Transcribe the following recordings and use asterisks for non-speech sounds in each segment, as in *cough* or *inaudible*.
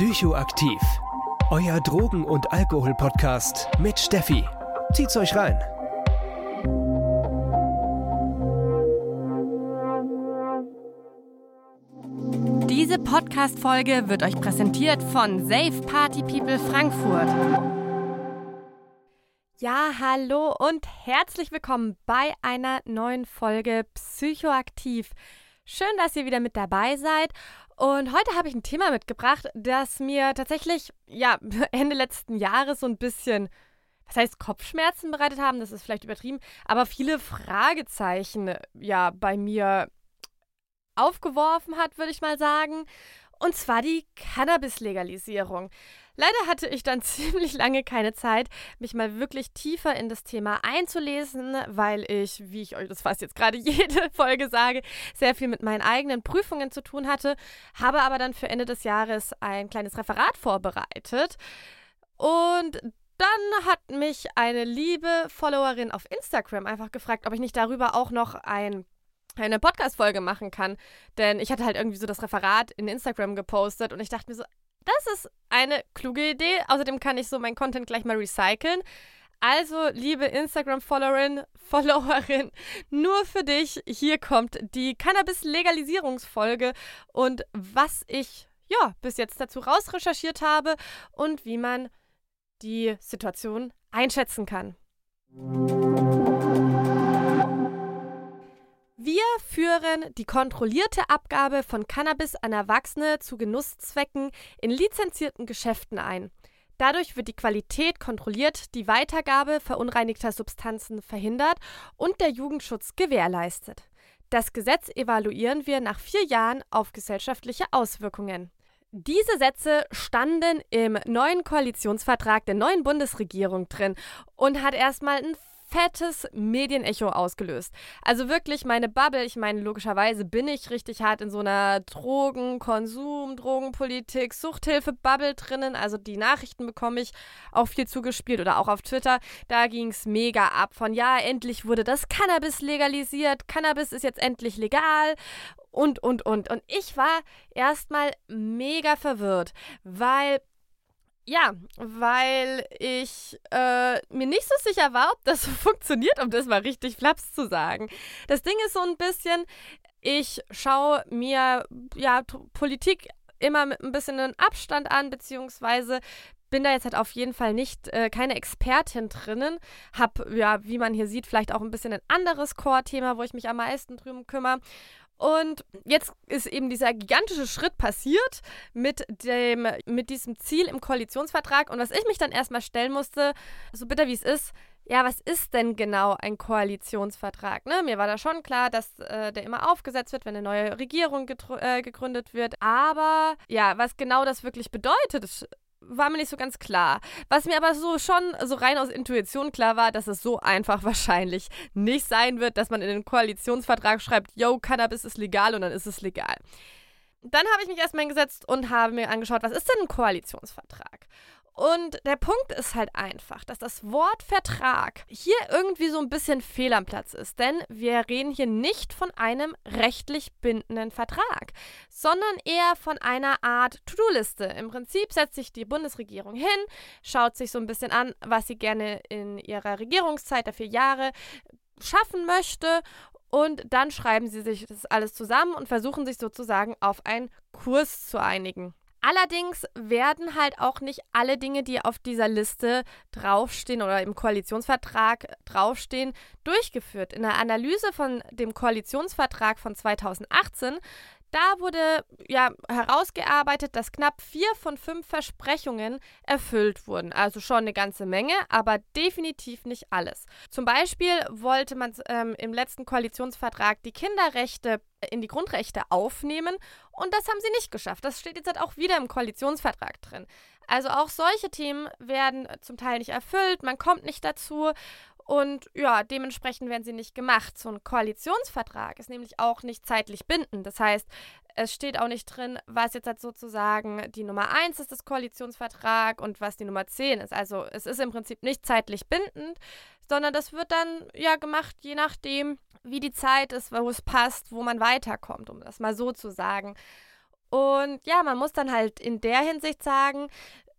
Psychoaktiv. Euer Drogen- und Alkohol-Podcast mit Steffi. Zieht's euch rein. Diese Podcast-Folge wird euch präsentiert von Safe Party People Frankfurt. Ja, hallo und herzlich willkommen bei einer neuen Folge Psychoaktiv. Schön, dass ihr wieder mit dabei seid. Und heute habe ich ein Thema mitgebracht, das mir tatsächlich, ja, *laughs* Ende letzten Jahres so ein bisschen, was heißt Kopfschmerzen bereitet haben, das ist vielleicht übertrieben, aber viele Fragezeichen, ja, bei mir aufgeworfen hat, würde ich mal sagen. Und zwar die Cannabis-Legalisierung. Leider hatte ich dann *laughs* ziemlich lange keine Zeit, mich mal wirklich tiefer in das Thema einzulesen, weil ich, wie ich euch das fast jetzt gerade *laughs* jede Folge sage, sehr viel mit meinen eigenen Prüfungen zu tun hatte, habe aber dann für Ende des Jahres ein kleines Referat vorbereitet. Und dann hat mich eine liebe Followerin auf Instagram einfach gefragt, ob ich nicht darüber auch noch ein eine Podcast-Folge machen kann. Denn ich hatte halt irgendwie so das Referat in Instagram gepostet und ich dachte mir so, das ist eine kluge Idee. Außerdem kann ich so mein Content gleich mal recyceln. Also, liebe Instagram-Followerin, *laughs* Followerin, nur für dich, hier kommt die Cannabis-Legalisierungsfolge und was ich ja bis jetzt dazu rausrecherchiert habe und wie man die Situation einschätzen kann. Wir führen die kontrollierte Abgabe von Cannabis an Erwachsene zu Genusszwecken in lizenzierten Geschäften ein. Dadurch wird die Qualität kontrolliert, die Weitergabe verunreinigter Substanzen verhindert und der Jugendschutz gewährleistet. Das Gesetz evaluieren wir nach vier Jahren auf gesellschaftliche Auswirkungen. Diese Sätze standen im neuen Koalitionsvertrag der neuen Bundesregierung drin und hat erstmal einen fettes Medienecho ausgelöst. Also wirklich meine Bubble, ich meine, logischerweise bin ich richtig hart in so einer Drogenkonsum, Drogenpolitik, Suchthilfe-Bubble drinnen. Also die Nachrichten bekomme ich auch viel zugespielt oder auch auf Twitter. Da ging es mega ab von, ja, endlich wurde das Cannabis legalisiert, Cannabis ist jetzt endlich legal und, und, und. Und ich war erstmal mega verwirrt, weil ja, weil ich äh, mir nicht so sicher war, ob das *laughs* so funktioniert, um das mal richtig flaps zu sagen. Das Ding ist so ein bisschen, ich schaue mir ja Politik immer mit ein bisschen einen Abstand an, beziehungsweise bin da jetzt halt auf jeden Fall nicht äh, keine Expertin drinnen. Hab, ja, wie man hier sieht, vielleicht auch ein bisschen ein anderes Core-Thema, wo ich mich am meisten drüben kümmere. Und jetzt ist eben dieser gigantische Schritt passiert mit, dem, mit diesem Ziel im Koalitionsvertrag. Und was ich mich dann erstmal stellen musste, so bitter wie es ist, ja, was ist denn genau ein Koalitionsvertrag? Ne? Mir war da schon klar, dass äh, der immer aufgesetzt wird, wenn eine neue Regierung äh, gegründet wird. Aber ja, was genau das wirklich bedeutet, war mir nicht so ganz klar. Was mir aber so schon so rein aus Intuition klar war, dass es so einfach *laughs* wahrscheinlich nicht sein wird, dass man in den Koalitionsvertrag schreibt, yo, Cannabis ist legal und dann ist es legal. Dann habe ich mich erstmal hingesetzt und habe mir angeschaut, was ist denn ein Koalitionsvertrag? Und der Punkt ist halt einfach, dass das Wort Vertrag hier irgendwie so ein bisschen fehl am Platz ist. Denn wir reden hier nicht von einem rechtlich bindenden Vertrag, sondern eher von einer Art To-Do-Liste. Im Prinzip setzt sich die Bundesregierung hin, schaut sich so ein bisschen an, was sie gerne in ihrer Regierungszeit der vier Jahre schaffen möchte und dann schreiben sie sich das alles zusammen und versuchen sich sozusagen auf einen Kurs zu einigen. Allerdings werden halt auch nicht alle Dinge, die auf dieser Liste draufstehen oder im Koalitionsvertrag draufstehen, durchgeführt. In der Analyse von dem Koalitionsvertrag von 2018 da wurde ja herausgearbeitet, dass knapp vier von fünf Versprechungen erfüllt wurden. Also schon eine ganze Menge, aber definitiv nicht alles. Zum Beispiel wollte man ähm, im letzten Koalitionsvertrag die Kinderrechte in die Grundrechte aufnehmen und das haben sie nicht geschafft. Das steht jetzt halt auch wieder im Koalitionsvertrag drin. Also auch solche Themen werden zum Teil nicht erfüllt, man kommt nicht dazu und ja, dementsprechend werden sie nicht gemacht. So ein Koalitionsvertrag ist nämlich auch nicht zeitlich bindend. Das heißt, es steht auch nicht drin, was jetzt halt sozusagen die Nummer 1 ist des Koalitionsvertrags und was die Nummer 10 ist. Also es ist im Prinzip nicht zeitlich bindend, sondern das wird dann ja gemacht, je nachdem, wie die Zeit ist, wo es passt, wo man weiterkommt, um das mal so zu sagen. Und ja, man muss dann halt in der Hinsicht sagen,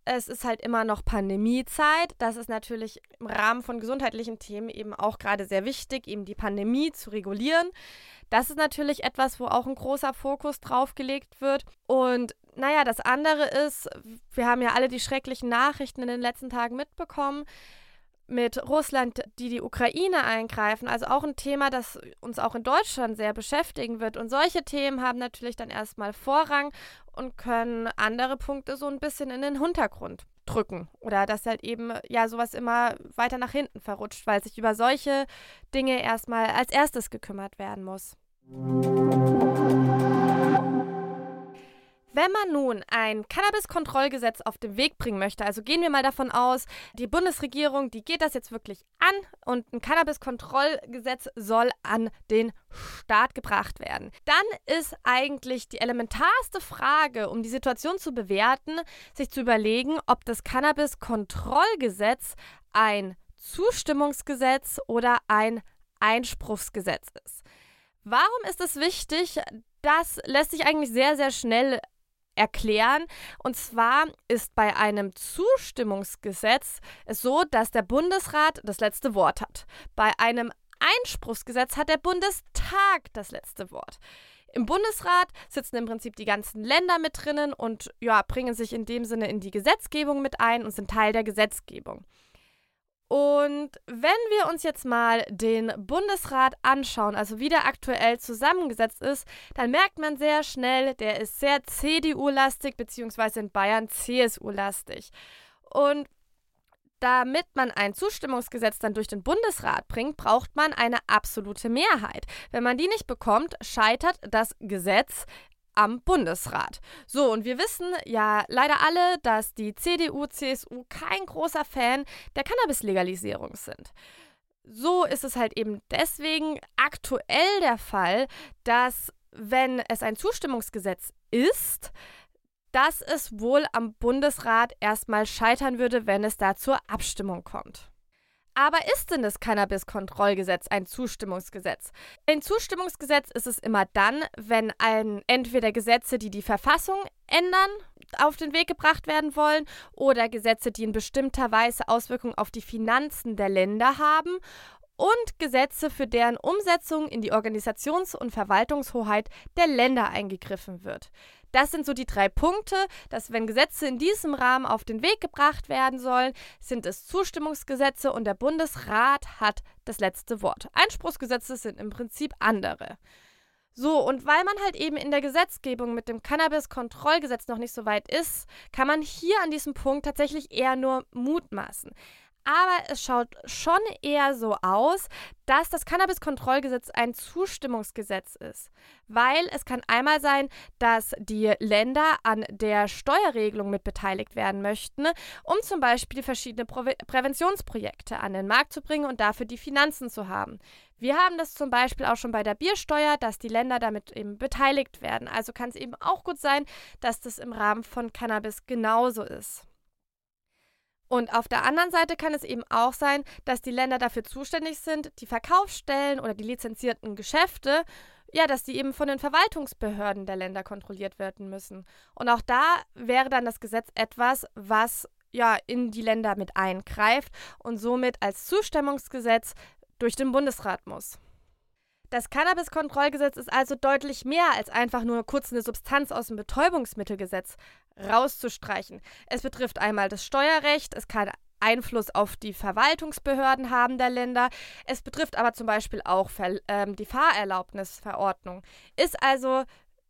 es ist halt immer noch Pandemiezeit. Das ist natürlich im Rahmen von gesundheitlichen Themen eben auch gerade sehr wichtig, eben die Pandemie zu regulieren. Das ist natürlich etwas, wo auch ein großer Fokus drauf gelegt wird. Und naja, das andere ist, wir haben ja alle die schrecklichen Nachrichten in den letzten Tagen mitbekommen mit Russland, die die Ukraine eingreifen. Also auch ein Thema, das uns auch in Deutschland sehr beschäftigen wird. Und solche Themen haben natürlich dann erstmal Vorrang und können andere Punkte so ein bisschen in den Hintergrund drücken. Oder dass halt eben ja sowas immer weiter nach hinten verrutscht, weil sich über solche Dinge erstmal als erstes gekümmert werden muss. Wenn man nun ein Cannabis-Kontrollgesetz auf den Weg bringen möchte, also gehen wir mal davon aus, die Bundesregierung, die geht das jetzt wirklich an und ein Cannabis-Kontrollgesetz soll an den Start gebracht werden, dann ist eigentlich die elementarste Frage, um die Situation zu bewerten, sich zu überlegen, ob das Cannabis-Kontrollgesetz ein Zustimmungsgesetz oder ein Einspruchsgesetz ist. Warum ist es wichtig? Das lässt sich eigentlich sehr, sehr schnell erklären. Und zwar ist bei einem Zustimmungsgesetz es so, dass der Bundesrat das letzte Wort hat. Bei einem Einspruchsgesetz hat der Bundestag das letzte Wort. Im Bundesrat sitzen im Prinzip die ganzen Länder mit drinnen und ja, bringen sich in dem Sinne in die Gesetzgebung mit ein und sind Teil der Gesetzgebung. Und wenn wir uns jetzt mal den Bundesrat anschauen, also wie der aktuell zusammengesetzt ist, dann merkt man sehr schnell, der ist sehr CDU-lastig, beziehungsweise in Bayern CSU-lastig. Und damit man ein Zustimmungsgesetz dann durch den Bundesrat bringt, braucht man eine absolute Mehrheit. Wenn man die nicht bekommt, scheitert das Gesetz am Bundesrat. So, und wir wissen ja leider alle, dass die CDU, CSU kein großer Fan der Cannabis-Legalisierung sind. So ist es halt eben deswegen aktuell der Fall, dass wenn es ein Zustimmungsgesetz ist, dass es wohl am Bundesrat erstmal scheitern würde, wenn es da zur Abstimmung kommt. Aber ist denn das Cannabis-Kontrollgesetz ein Zustimmungsgesetz? Ein Zustimmungsgesetz ist es immer dann, wenn ein, entweder Gesetze, die die Verfassung ändern, auf den Weg gebracht werden wollen oder Gesetze, die in bestimmter Weise Auswirkungen auf die Finanzen der Länder haben und Gesetze, für deren Umsetzung in die Organisations- und Verwaltungshoheit der Länder eingegriffen wird. Das sind so die drei Punkte, dass wenn Gesetze in diesem Rahmen auf den Weg gebracht werden sollen, sind es Zustimmungsgesetze und der Bundesrat hat das letzte Wort. Einspruchsgesetze sind im Prinzip andere. So, und weil man halt eben in der Gesetzgebung mit dem Cannabis-Kontrollgesetz noch nicht so weit ist, kann man hier an diesem Punkt tatsächlich eher nur mutmaßen. Aber es schaut schon eher so aus, dass das Cannabis-Kontrollgesetz ein Zustimmungsgesetz ist. Weil es kann einmal sein, dass die Länder an der Steuerregelung mit beteiligt werden möchten, um zum Beispiel verschiedene Prä Präventionsprojekte an den Markt zu bringen und dafür die Finanzen zu haben. Wir haben das zum Beispiel auch schon bei der Biersteuer, dass die Länder damit eben beteiligt werden. Also kann es eben auch gut sein, dass das im Rahmen von Cannabis genauso ist. Und auf der anderen Seite kann es eben auch sein, dass die Länder dafür zuständig sind, die Verkaufsstellen oder die lizenzierten Geschäfte, ja, dass die eben von den Verwaltungsbehörden der Länder kontrolliert werden müssen. Und auch da wäre dann das Gesetz etwas, was ja in die Länder mit eingreift und somit als Zustimmungsgesetz durch den Bundesrat muss. Das Cannabis-Kontrollgesetz ist also deutlich mehr als einfach nur kurz eine Substanz aus dem Betäubungsmittelgesetz rauszustreichen. Es betrifft einmal das Steuerrecht, es kann Einfluss auf die Verwaltungsbehörden haben der Länder. Es betrifft aber zum Beispiel auch ähm, die Fahrerlaubnisverordnung. Ist also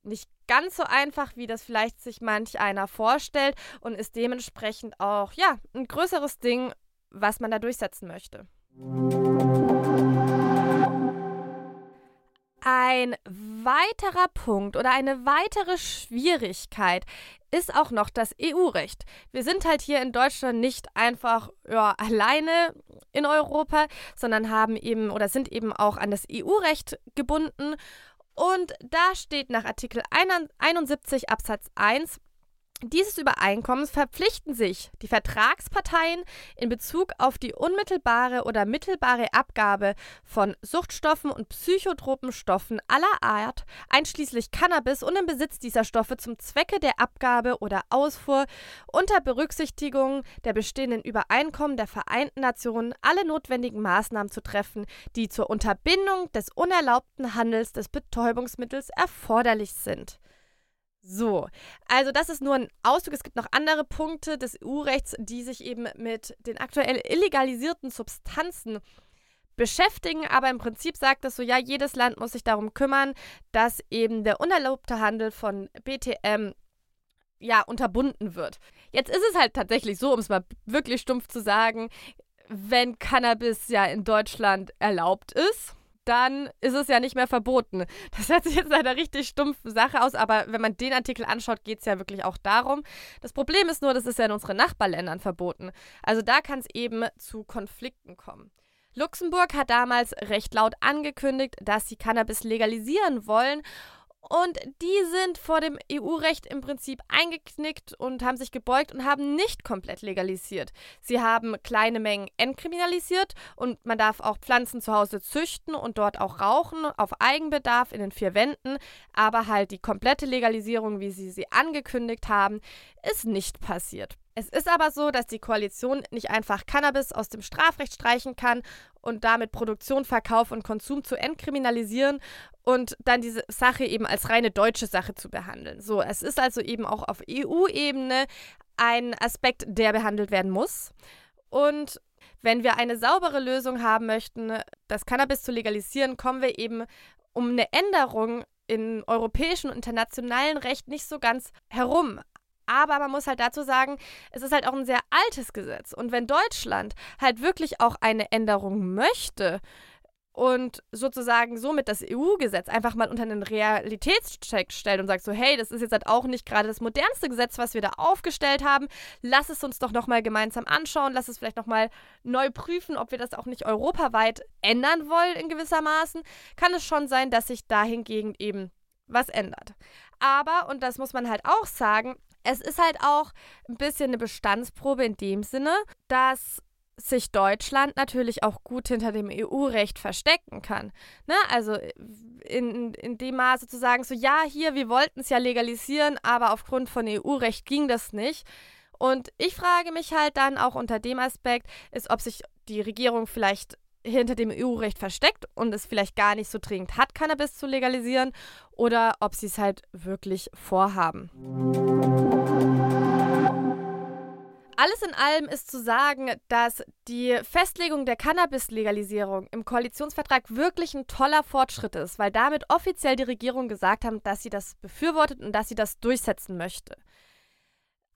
nicht ganz so einfach, wie das vielleicht sich manch einer vorstellt und ist dementsprechend auch ja ein größeres Ding, was man da durchsetzen möchte. Ein weiterer Punkt oder eine weitere Schwierigkeit ist auch noch das EU-Recht. Wir sind halt hier in Deutschland nicht einfach ja, alleine in Europa, sondern haben eben oder sind eben auch an das EU-Recht gebunden. Und da steht nach Artikel 71 Absatz 1 dieses Übereinkommens verpflichten sich die Vertragsparteien in Bezug auf die unmittelbare oder mittelbare Abgabe von Suchtstoffen und psychotropen Stoffen aller Art, einschließlich Cannabis und im Besitz dieser Stoffe zum Zwecke der Abgabe oder Ausfuhr unter Berücksichtigung der bestehenden Übereinkommen der Vereinten Nationen alle notwendigen Maßnahmen zu treffen, die zur Unterbindung des unerlaubten Handels des Betäubungsmittels erforderlich sind. So, also das ist nur ein Ausdruck. Es gibt noch andere Punkte des EU-Rechts, die sich eben mit den aktuell illegalisierten Substanzen beschäftigen, aber im Prinzip sagt es so, ja, jedes Land muss sich darum kümmern, dass eben der unerlaubte Handel von BTM ja unterbunden wird. Jetzt ist es halt tatsächlich so, um es mal wirklich stumpf zu sagen, wenn Cannabis ja in Deutschland erlaubt ist, dann ist es ja nicht mehr verboten. *laughs* Das hört sich jetzt einer richtig stumpfen Sache aus, aber wenn man den Artikel anschaut, geht es ja wirklich auch darum. Das Problem ist nur, das ist ja in unseren Nachbarländern verboten. Also da kann es eben zu Konflikten kommen. Luxemburg hat damals recht laut angekündigt, dass sie Cannabis legalisieren wollen und die sind vor dem EU-Recht im Prinzip eingeknickt und haben sich gebeugt und haben nicht komplett legalisiert. Sie haben kleine Mengen entkriminalisiert und man darf auch Pflanzen zu Hause züchten und dort auch rauchen, auf Eigenbedarf in den vier Wänden. Aber halt die komplette Legalisierung, wie sie sie angekündigt haben, ist nicht passiert. Es ist aber so, dass die Koalition nicht einfach Cannabis aus dem Strafrecht streichen kann und damit Produktion, Verkauf und Konsum zu entkriminalisieren und dann diese Sache eben als reine deutsche Sache zu behandeln. So, es ist also eben auch auf EU-Ebene ein Aspekt, der behandelt werden muss. Und wenn wir eine saubere Lösung haben möchten, das Cannabis zu legalisieren, kommen wir eben um eine Änderung im europäischen und internationalen Recht nicht so ganz herum. Aber man muss halt dazu sagen, es ist halt auch ein sehr altes Gesetz. Und wenn Deutschland halt wirklich auch eine Änderung möchte und sozusagen somit das EU-Gesetz einfach mal unter einen Realitätscheck stellt und sagt so, hey, das ist jetzt halt auch nicht gerade das modernste Gesetz, was wir da aufgestellt haben. Lass es uns doch nochmal gemeinsam anschauen. Lass es vielleicht nochmal neu prüfen, ob wir das auch nicht europaweit ändern wollen in gewisser Maßen. Kann es schon sein, dass sich dahingegen eben was ändert. Aber, und das muss man halt auch sagen, es ist halt auch ein bisschen eine Bestandsprobe in dem Sinne, dass sich Deutschland natürlich auch gut hinter dem EU-Recht verstecken kann. Ne? Also in, in dem Maße zu sagen, so ja, hier, wir wollten es ja legalisieren, aber aufgrund von EU-Recht ging das nicht. Und ich frage mich halt dann auch unter dem Aspekt, ist, ob sich die Regierung vielleicht hinter dem EU-Recht versteckt und es vielleicht gar nicht so dringend hat, Cannabis zu legalisieren, oder ob sie es halt wirklich vorhaben. Alles in allem ist zu sagen, dass die Festlegung der Cannabis-Legalisierung im Koalitionsvertrag wirklich ein toller Fortschritt ist, weil damit offiziell die Regierung gesagt hat, dass sie das befürwortet und dass sie das durchsetzen möchte.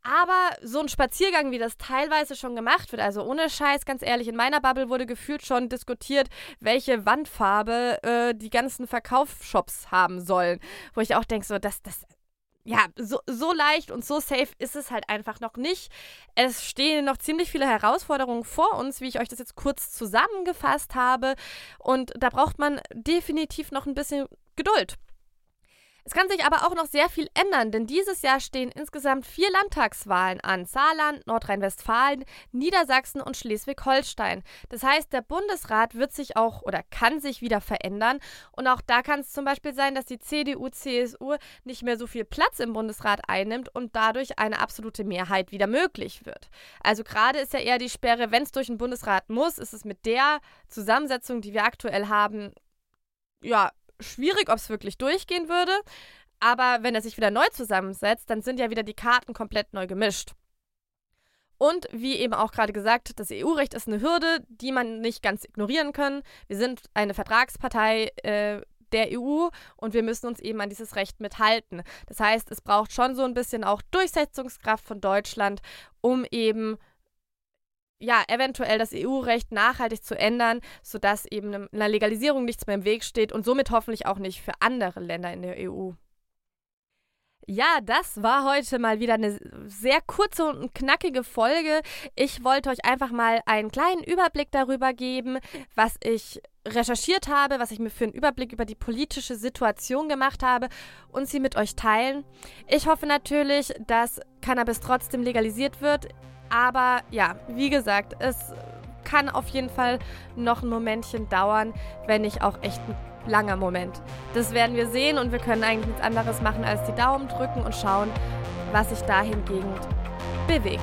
Aber so ein Spaziergang, wie das teilweise schon gemacht wird, also ohne Scheiß, ganz ehrlich, in meiner Bubble wurde gefühlt schon diskutiert, welche Wandfarbe äh, die ganzen Verkaufsshops haben sollen. Wo ich auch denke, so, das, das, ja, so, so leicht und so safe ist es halt einfach noch nicht. Es stehen noch ziemlich viele Herausforderungen vor uns, wie ich euch das jetzt kurz zusammengefasst habe. Und da braucht man definitiv noch ein bisschen Geduld. Es kann sich aber auch noch sehr viel ändern, denn dieses Jahr stehen insgesamt vier Landtagswahlen an. Saarland, Nordrhein-Westfalen, Niedersachsen und Schleswig-Holstein. Das heißt, der Bundesrat wird sich auch oder kann sich wieder verändern. Und auch da kann es zum Beispiel sein, dass die CDU, CSU nicht mehr so viel Platz im Bundesrat einnimmt und dadurch eine absolute Mehrheit wieder möglich wird. Also gerade ist ja eher die Sperre, wenn es durch den Bundesrat muss, ist es mit der Zusammensetzung, die wir aktuell haben, ja, schwierig, ob es wirklich durchgehen würde. Aber wenn er sich wieder neu zusammensetzt, dann sind ja wieder die Karten komplett neu gemischt. Und wie eben auch gerade gesagt, das EU-Recht ist eine Hürde, die man nicht ganz ignorieren kann. Wir sind eine Vertragspartei äh, der EU und wir müssen uns eben an dieses Recht mithalten. Das heißt, es braucht schon so ein bisschen auch Durchsetzungskraft von Deutschland, um eben ja, eventuell das EU-Recht nachhaltig zu ändern, sodass eben einer Legalisierung nichts mehr im Weg steht und somit hoffentlich auch nicht für andere Länder in der EU. Ja, das war heute mal wieder eine sehr kurze und knackige Folge. Ich wollte euch einfach mal einen kleinen Überblick darüber geben, was ich recherchiert habe, was ich mir für einen Überblick über die politische Situation gemacht habe und sie mit euch teilen. Ich hoffe natürlich, dass Cannabis trotzdem legalisiert wird. Aber ja, wie gesagt, es kann auf jeden Fall noch ein Momentchen dauern, wenn nicht auch echt ein langer Moment. Das werden wir sehen und wir können eigentlich nichts anderes machen als die Daumen drücken und schauen, was sich dahingegen bewegt.